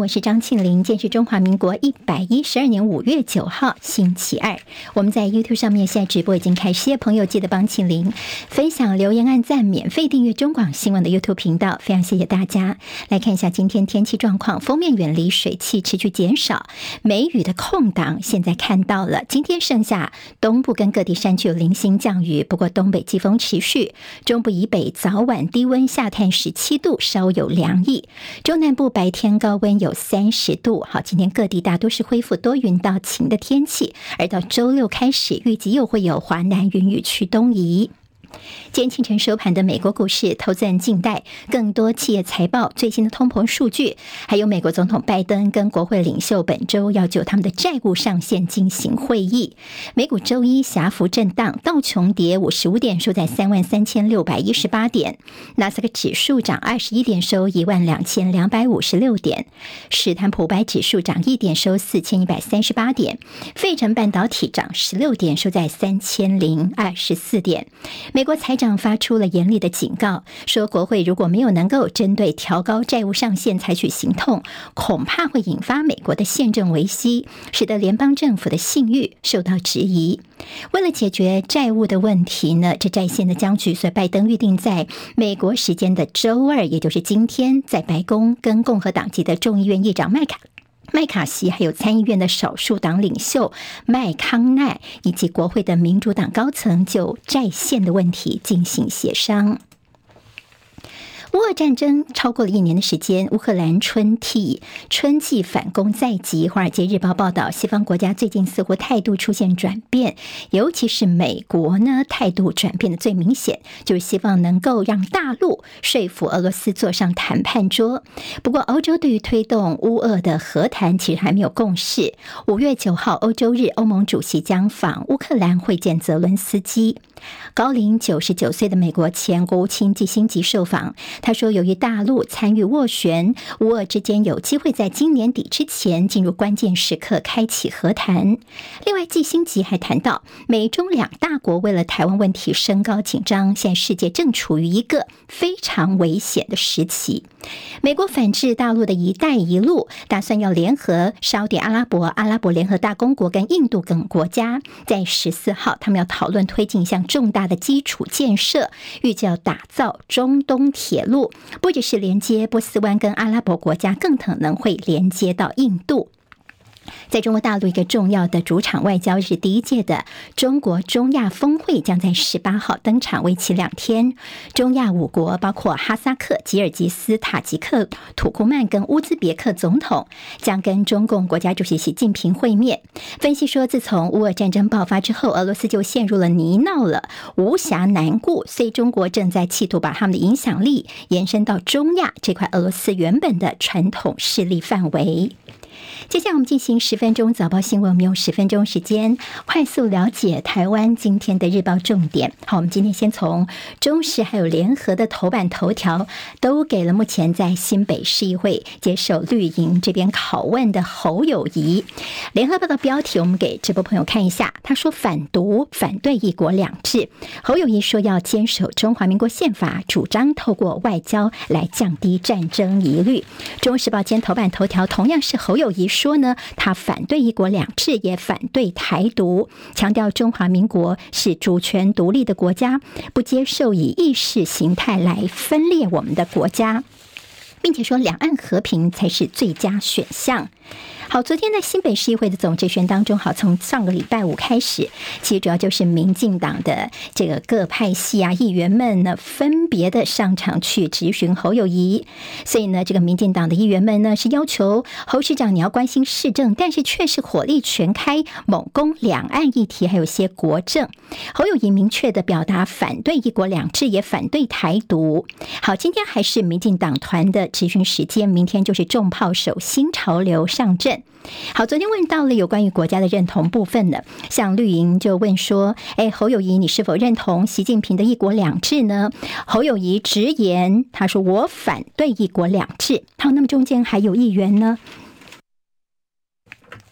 我是张庆玲。今天是中华民国一百一十二年五月九号，星期二。我们在 YouTube 上面现在直播已经开始，朋友记得帮庆玲分享、留言、按赞、免费订阅中广新闻的 YouTube 频道，非常谢谢大家。来看一下今天天气状况，封面远离，水汽持续减少，梅雨的空档现在看到了。今天剩下东部跟各地山区有零星降雨，不过东北季风持续，中部以北早晚低温下探十七度，稍有凉意。中南部白天高温有三十度。好，今天各地大多是恢复多云到晴的天气，而到周六开始，预计又会有华南云雨区东移。今天清晨收盘的美国股市，投资人静待更多企业财报、最新的通膨数据，还有美国总统拜登跟国会领袖本周要就他们的债务上限进行会议。美股周一狭幅震荡，道琼跌五十五点，收在三万三千六百一十八点；纳斯克指数涨二十一点，收一万两千两百五十六点；史坦普白指数涨一点，收四千一百三十八点；费城半导体涨十六点，收在三千零二十四点。美美国财长发出了严厉的警告，说国会如果没有能够针对调高债务上限采取行动，恐怕会引发美国的宪政危机，使得联邦政府的信誉受到质疑。为了解决债务的问题呢，这债线的僵局，所以拜登预定在美国时间的周二，也就是今天，在白宫跟共和党籍的众议院议长麦卡。麦卡锡还有参议院的少数党领袖麦康奈，以及国会的民主党高层就债线的问题进行协商。乌俄战争超过了一年的时间，乌克兰春季春季反攻在即。华尔街日报报道，西方国家最近似乎态度出现转变，尤其是美国呢，态度转变的最明显，就是希望能够让大陆说服俄罗斯坐上谈判桌。不过，欧洲对于推动乌俄的和谈其实还没有共识。五月九号，欧洲日，欧盟主席将访乌克兰会见泽伦斯基。高龄九十九岁的美国前国务卿基辛格受访，他说：“由于大陆参与斡旋，乌俄之间有机会在今年底之前进入关键时刻，开启和谈。”另外，季星吉还谈到，美中两大国为了台湾问题升高紧张，现在世界正处于一个非常危险的时期。美国反制大陆的一带一路，打算要联合沙特阿拉伯、阿拉伯联合大公国跟印度等国家，在十四号，他们要讨论推进一项重大的基础建设，预计要打造中东铁路，不只是连接波斯湾跟阿拉伯国家，更可能会连接到印度。在中国大陆一个重要的主场外交日，第一届的中国中亚峰会将在十八号登场，为期两天。中亚五国包括哈萨克、吉尔吉斯、塔吉克、土库曼跟乌兹别克总统将跟中共国家主席习近平会面。分析说，自从乌俄战争爆发之后，俄罗斯就陷入了泥淖了，无暇南顾，所以中国正在企图把他们的影响力延伸到中亚这块俄罗斯原本的传统势力范围。接下来我们进行十分钟早报新闻，我们用十分钟时间快速了解台湾今天的日报重点。好，我们今天先从中时还有联合的头版头条都给了目前在新北市议会接受绿营这边拷问的侯友谊。联合报的标题我们给直播朋友看一下，他说反独反对一国两制，侯友谊说要坚守中华民国宪法，主张透过外交来降低战争疑虑。中时报今天头版头条同样是侯友谊。说呢，他反对一国两制，也反对台独，强调中华民国是主权独立的国家，不接受以意识形态来分裂我们的国家，并且说两岸和平才是最佳选项。好，昨天在新北市议会的总质询当中，好，从上个礼拜五开始，其实主要就是民进党的这个各派系啊议员们呢，分别的上场去质询侯友谊。所以呢，这个民进党的议员们呢，是要求侯市长你要关心市政，但是却是火力全开，猛攻两岸议题，还有些国政。侯友谊明确的表达反对一国两制，也反对台独。好，今天还是民进党团的质询时间，明天就是重炮手新潮流上阵。好，昨天问到了有关于国家的认同部分的，像绿营就问说：“哎，侯友谊，你是否认同习近平的一国两制呢？”侯友谊直言，他说：“我反对一国两制。”好，那么中间还有议员呢？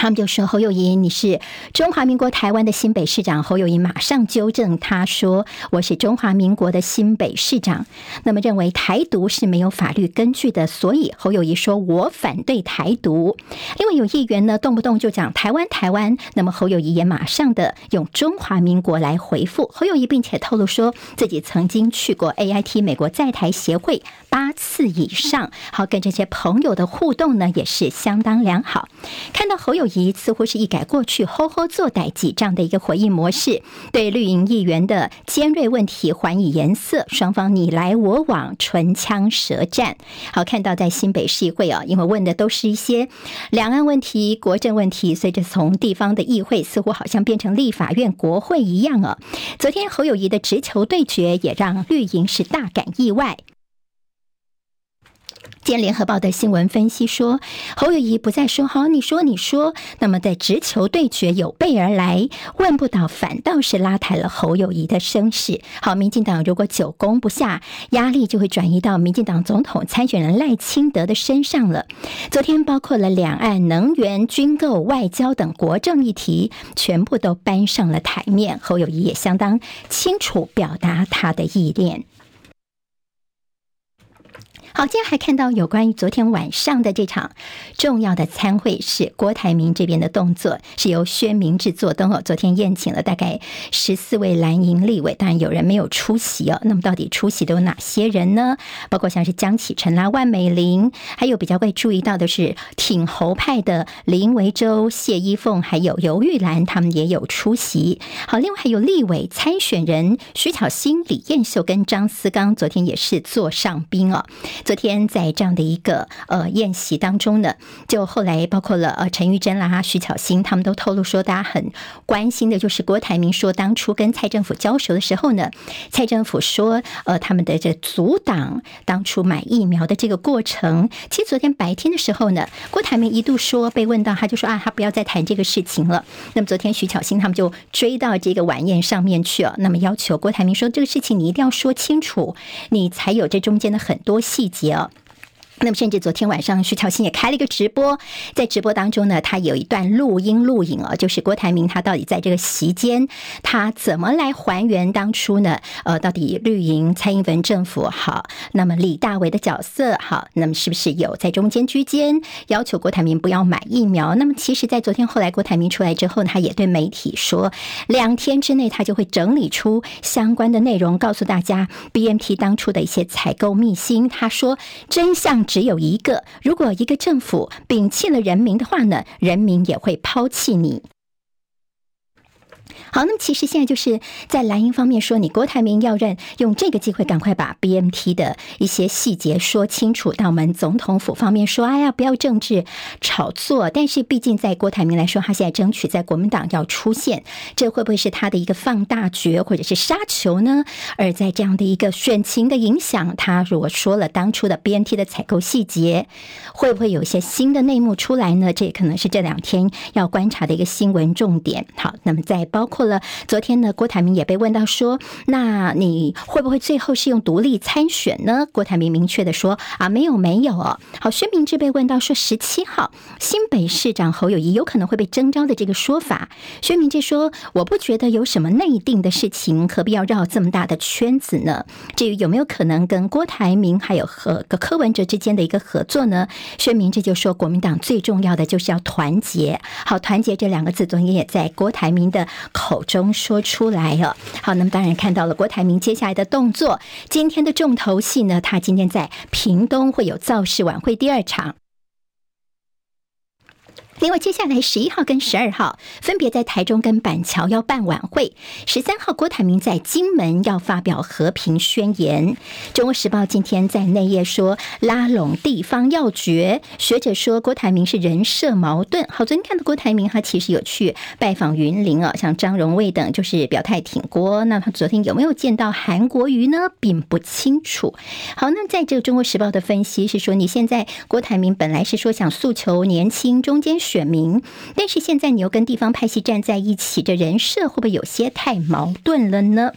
他们就说侯友宜，你是中华民国台湾的新北市长。侯友宜马上纠正他说：“我是中华民国的新北市长。”那么认为台独是没有法律根据的，所以侯友宜说：“我反对台独。”另外有议员呢，动不动就讲台湾台湾，那么侯友宜也马上的用中华民国来回复侯友宜，并且透露说自己曾经去过 AIT 美国在台协会八次以上，好，跟这些朋友的互动呢也是相当良好。看到侯友。似乎是一改过去“吼吼做代志”这样的一个回应模式，对绿营议员的尖锐问题还以颜色，双方你来我往，唇枪舌战。好，看到在新北市议会啊，因为问的都是一些两岸问题、国政问题，随着从地方的议会似乎好像变成立法院、国会一样啊。昨天侯友谊的直球对决，也让绿营是大感意外。今天联合报的新闻分析说，侯友谊不再说好，你说你说，那么在直球对决有备而来，问不倒，反倒是拉抬了侯友谊的声势。好，民进党如果久攻不下，压力就会转移到民进党总统参选人赖清德的身上了。昨天包括了两岸能源、军购、外交等国政议题，全部都搬上了台面。侯友谊也相当清楚表达他的意念。好，今天还看到有关于昨天晚上的这场重要的参会，是郭台铭这边的动作，是由薛明志做灯哦。昨天宴请了大概十四位蓝营立委，当然有人没有出席哦。那么到底出席都有哪些人呢？包括像是江启臣啦、万美玲，还有比较会注意到的是挺侯派的林维洲、谢依凤，还有游玉兰，他们也有出席。好，另外还有立委参选人徐巧芯、李彦秀跟张思刚，昨天也是座上宾哦。昨天在这样的一个呃宴席当中呢，就后来包括了呃陈玉珍啦、徐巧芯，他们都透露说，大家很关心的就是郭台铭说，当初跟蔡政府交手的时候呢，蔡政府说呃他们的这阻挡当初买疫苗的这个过程。其实昨天白天的时候呢，郭台铭一度说被问到，他就说啊，他不要再谈这个事情了。那么昨天徐巧芯他们就追到这个晚宴上面去了，那么要求郭台铭说这个事情你一定要说清楚，你才有这中间的很多细节。节哦。那么，甚至昨天晚上，徐巧芯也开了一个直播，在直播当中呢，他有一段录音录影啊，就是郭台铭他到底在这个席间，他怎么来还原当初呢？呃，到底绿营蔡英文政府好，那么李大为的角色好，那么是不是有在中间居间要求郭台铭不要买疫苗？那么，其实，在昨天后来郭台铭出来之后，他也对媒体说，两天之内他就会整理出相关的内容，告诉大家 BMT 当初的一些采购秘辛。他说真相。只有一个，如果一个政府摒弃了人民的话呢，人民也会抛弃你。好，那么其实现在就是在蓝营方面说，你郭台铭要认，用这个机会赶快把 BNT 的一些细节说清楚。到我们总统府方面说，哎呀，不要政治炒作。但是毕竟在郭台铭来说，他现在争取在国民党要出现，这会不会是他的一个放大绝或者是杀球呢？而在这样的一个选情的影响，他如果说了当初的 BNT 的采购细节，会不会有一些新的内幕出来呢？这可能是这两天要观察的一个新闻重点。好，那么在包括。了，昨天呢，郭台铭也被问到说，那你会不会最后是用独立参选呢？郭台铭明确的说啊，没有没有。好，薛明志被问到说，十七号新北市长侯友谊有可能会被征召的这个说法，薛明志说，我不觉得有什么内定的事情，何必要绕这么大的圈子呢？至于有没有可能跟郭台铭还有和柯文哲之间的一个合作呢？薛明志就说，国民党最重要的就是要团结。好，团结这两个字，昨天也在郭台铭的口。中说出来了。好，那么当然看到了郭台铭接下来的动作。今天的重头戏呢，他今天在屏东会有造势晚会第二场。另外，接下来十一号跟十二号分别在台中跟板桥要办晚会。十三号，郭台铭在金门要发表和平宣言。中国时报今天在内页说，拉拢地方要诀。学者说，郭台铭是人设矛盾。好，昨天看到郭台铭，他其实有去拜访云林啊，像张荣味等，就是表态挺郭。那他昨天有没有见到韩国瑜呢？并不清楚。好，那在这个中国时报的分析是说，你现在郭台铭本来是说想诉求年轻中间。选民，但是现在你又跟地方派系站在一起，这人设会不会有些太矛盾了呢？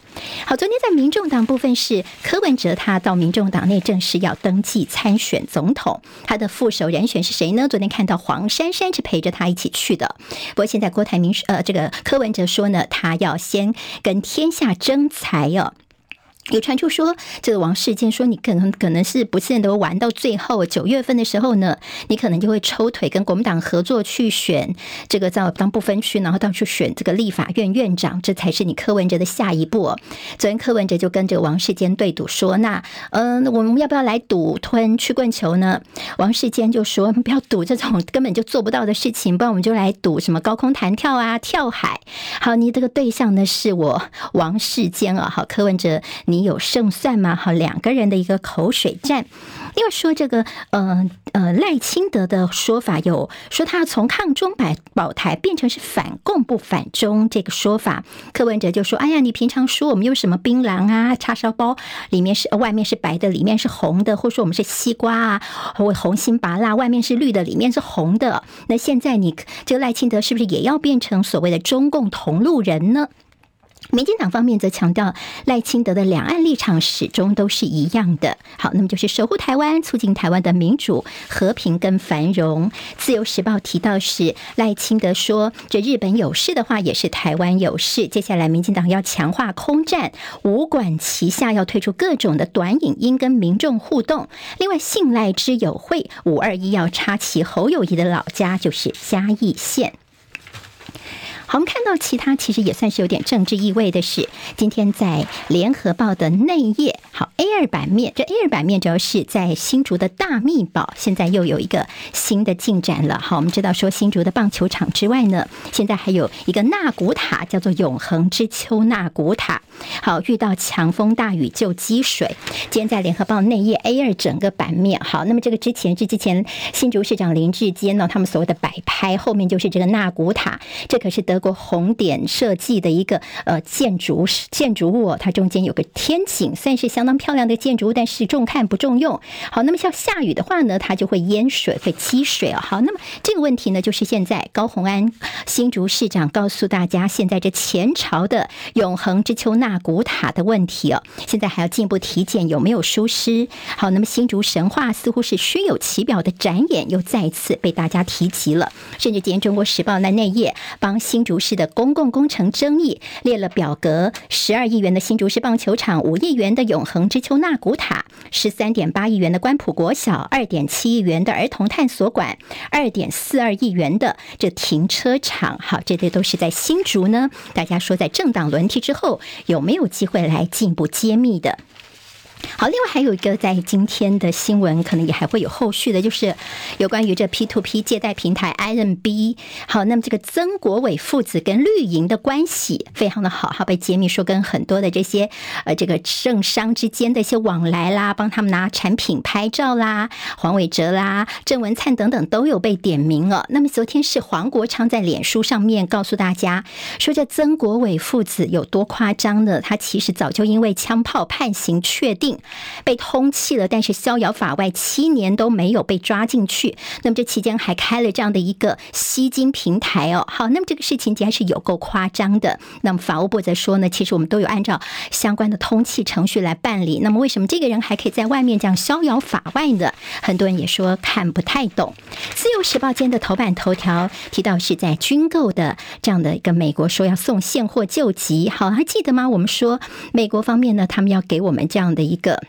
好，昨天在民众党部分是柯文哲，他到民众党内正式要登记参选总统，他的副手人选是谁呢？昨天看到黄珊珊是陪着他一起去的，不过现在郭台铭呃，这个柯文哲说呢，他要先跟天下争财哦。有传出说，这个王世坚说，你可能可能是不见得玩到最后九月份的时候呢，你可能就会抽腿跟国民党合作去选这个在当不分区，然后到处选这个立法院院长，这才是你柯文哲的下一步。昨天柯文哲就跟这个王世坚对赌说，那嗯、呃，我们要不要来赌吞曲棍球呢？王世坚就说，不要赌这种根本就做不到的事情，不然我们就来赌什么高空弹跳啊、跳海。好，你这个对象呢是我王世坚啊，好，柯文哲。你有胜算吗？哈，两个人的一个口水战。另外说这个，呃呃，赖清德的说法有说他从抗中保保台变成是反共不反中这个说法。柯文哲就说：“哎呀，你平常说我们用什么槟榔啊、叉烧包，里面是外面是白的，里面是红的，或者说我们是西瓜啊，或红心芭乐，外面是绿的，里面是红的。那现在你这个赖清德是不是也要变成所谓的中共同路人呢？”民进党方面则强调，赖清德的两岸立场始终都是一样的。好，那么就是守护台湾，促进台湾的民主、和平跟繁荣。自由时报提到是赖清德说，这日本有事的话，也是台湾有事。接下来，民进党要强化空战，五管齐下，要推出各种的短影音跟民众互动。另外，信赖之友会五二一要插旗侯友谊的老家，就是嘉义县。我们看到其他其实也算是有点政治意味的是，今天在联合报的内页，好 A 二版面，这 A 二版面主要是在新竹的大秘宝，现在又有一个新的进展了。好，我们知道说新竹的棒球场之外呢，现在还有一个纳古塔，叫做永恒之丘纳古塔。好，遇到强风大雨就积水。今天在联合报内页 A 二整个版面，好，那么这个之前是之前新竹市长林智坚呢，他们所谓的摆拍，后面就是这个纳古塔，这可是德。过红点设计的一个呃建筑建筑物，它中间有个天井，算是相当漂亮的建筑物，但是重看不重用。好，那么像下雨的话呢，它就会淹水，会积水哦。好，那么这个问题呢，就是现在高虹安新竹市长告诉大家，现在这前朝的永恒之丘纳古塔的问题哦，现在还要进一步体检有没有疏失。好，那么新竹神话似乎是虚有其表的展演，又再次被大家提及了，甚至今天中国时报那内页帮新竹。竹市的公共工程争议列了表格：十二亿元的新竹市棒球场，五亿元的永恒之丘纳古塔，十三点八亿元的关埔国小，二点七亿元的儿童探索馆，二点四二亿元的这停车场。好，这些都是在新竹呢。大家说，在政党轮替之后，有没有机会来进一步揭秘的？好，另外还有一个在今天的新闻，可能也还会有后续的，就是有关于这 P2P 借贷平台 IMB。好，那么这个曾国伟父子跟绿营的关系非常的好，好被揭秘说跟很多的这些呃这个政商之间的一些往来啦，帮他们拿产品拍照啦，黄伟哲啦、郑文灿等等都有被点名了。那么昨天是黄国昌在脸书上面告诉大家说，这曾国伟父子有多夸张呢？他其实早就因为枪炮判刑确定。被通缉了，但是逍遥法外七年都没有被抓进去。那么这期间还开了这样的一个吸金平台哦。好，那么这个事情竟然是有够夸张的。那么法务部则说呢，其实我们都有按照相关的通缉程序来办理。那么为什么这个人还可以在外面这样逍遥法外呢？很多人也说看不太懂。自由时报间的头版头条提到是在军购的这样的一个美国说要送现货救急。好，还记得吗？我们说美国方面呢，他们要给我们这样的一一。个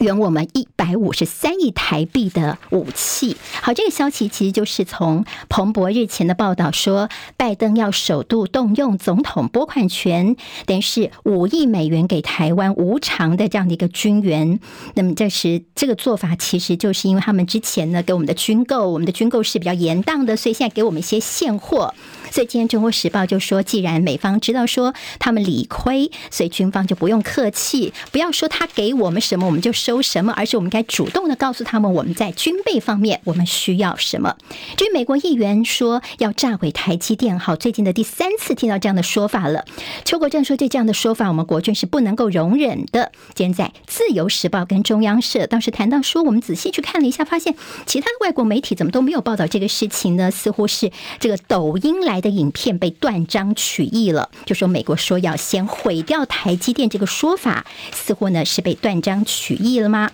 圆我们一百五十三亿台币的武器。好，这个消息其实就是从彭博日前的报道说，拜登要首度动用总统拨款权，等于是五亿美元给台湾无偿的这样的一个军援。那么这是这个做法，其实就是因为他们之前呢给我们的军购，我们的军购是比较严当的，所以现在给我们一些现货。所以今天《中国时报》就说，既然美方知道说他们理亏，所以军方就不用客气，不要说他给我们什么，我们就。收什么，而是我们该主动的告诉他们，我们在军备方面我们需要什么。至于美国议员说要炸毁台积电，好，最近的第三次听到这样的说法了。邱国正说，对这样的说法，我们国军是不能够容忍的。今天在《自由时报》跟中央社当时谈到说，我们仔细去看了一下，发现其他的外国媒体怎么都没有报道这个事情呢？似乎是这个抖音来的影片被断章取义了，就说美国说要先毁掉台积电这个说法，似乎呢是被断章取义意了吗？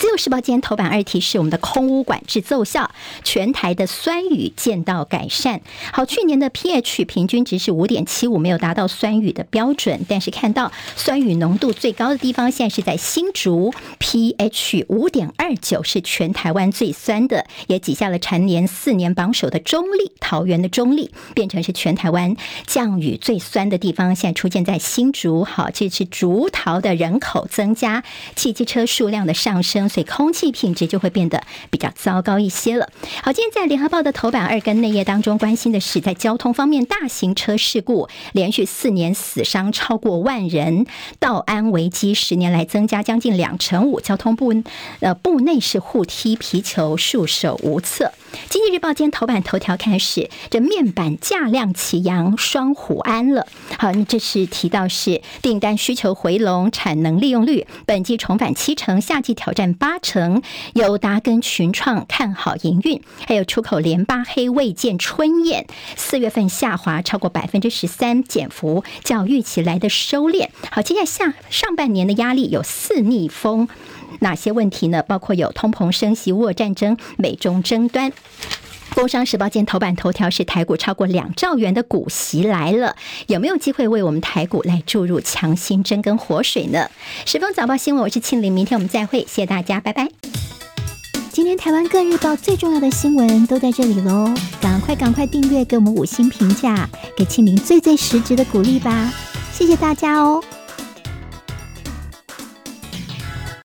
自由时报今天头版二题是我们的空污管制奏效，全台的酸雨见到改善。好，去年的 pH 平均值是五点七五，没有达到酸雨的标准。但是看到酸雨浓度最高的地方，现在是在新竹，pH 五点二九是全台湾最酸的，也挤下了蝉联四年榜首的中坜，桃园的中坜变成是全台湾降雨最酸的地方。现在出现在新竹，好，这是竹桃的人口增加，汽机车数量的上升。所以空气品质就会变得比较糟糕一些了。好，今天在联合报的头版二跟内页当中关心的是，在交通方面，大型车事故连续四年死伤超过万人，道安危机十年来增加将近两成五。交通部呃部内是互踢皮球，束手无策。经济日报今天头版头条开始，这面板价量齐扬，双虎安了。好，那这是提到是订单需求回笼，产能利用率本季重返七成，夏季挑战八成。友达根群创看好营运，还有出口联八黑未见春燕，四月份下滑超过百分之十三，减幅较预期来的收敛。好，接下来下上半年的压力有四逆风。哪些问题呢？包括有通膨升级、沃战争、美中争端。工商时报今天头版头条是台股超过两兆元的股息来了，有没有机会为我们台股来注入强心针跟活水呢？时报早报新闻，我是庆玲，明天我们再会，谢谢大家，拜拜。今天台湾各日报最重要的新闻都在这里喽，赶快赶快订阅，给我们五星评价，给庆玲最最实质的鼓励吧，谢谢大家哦。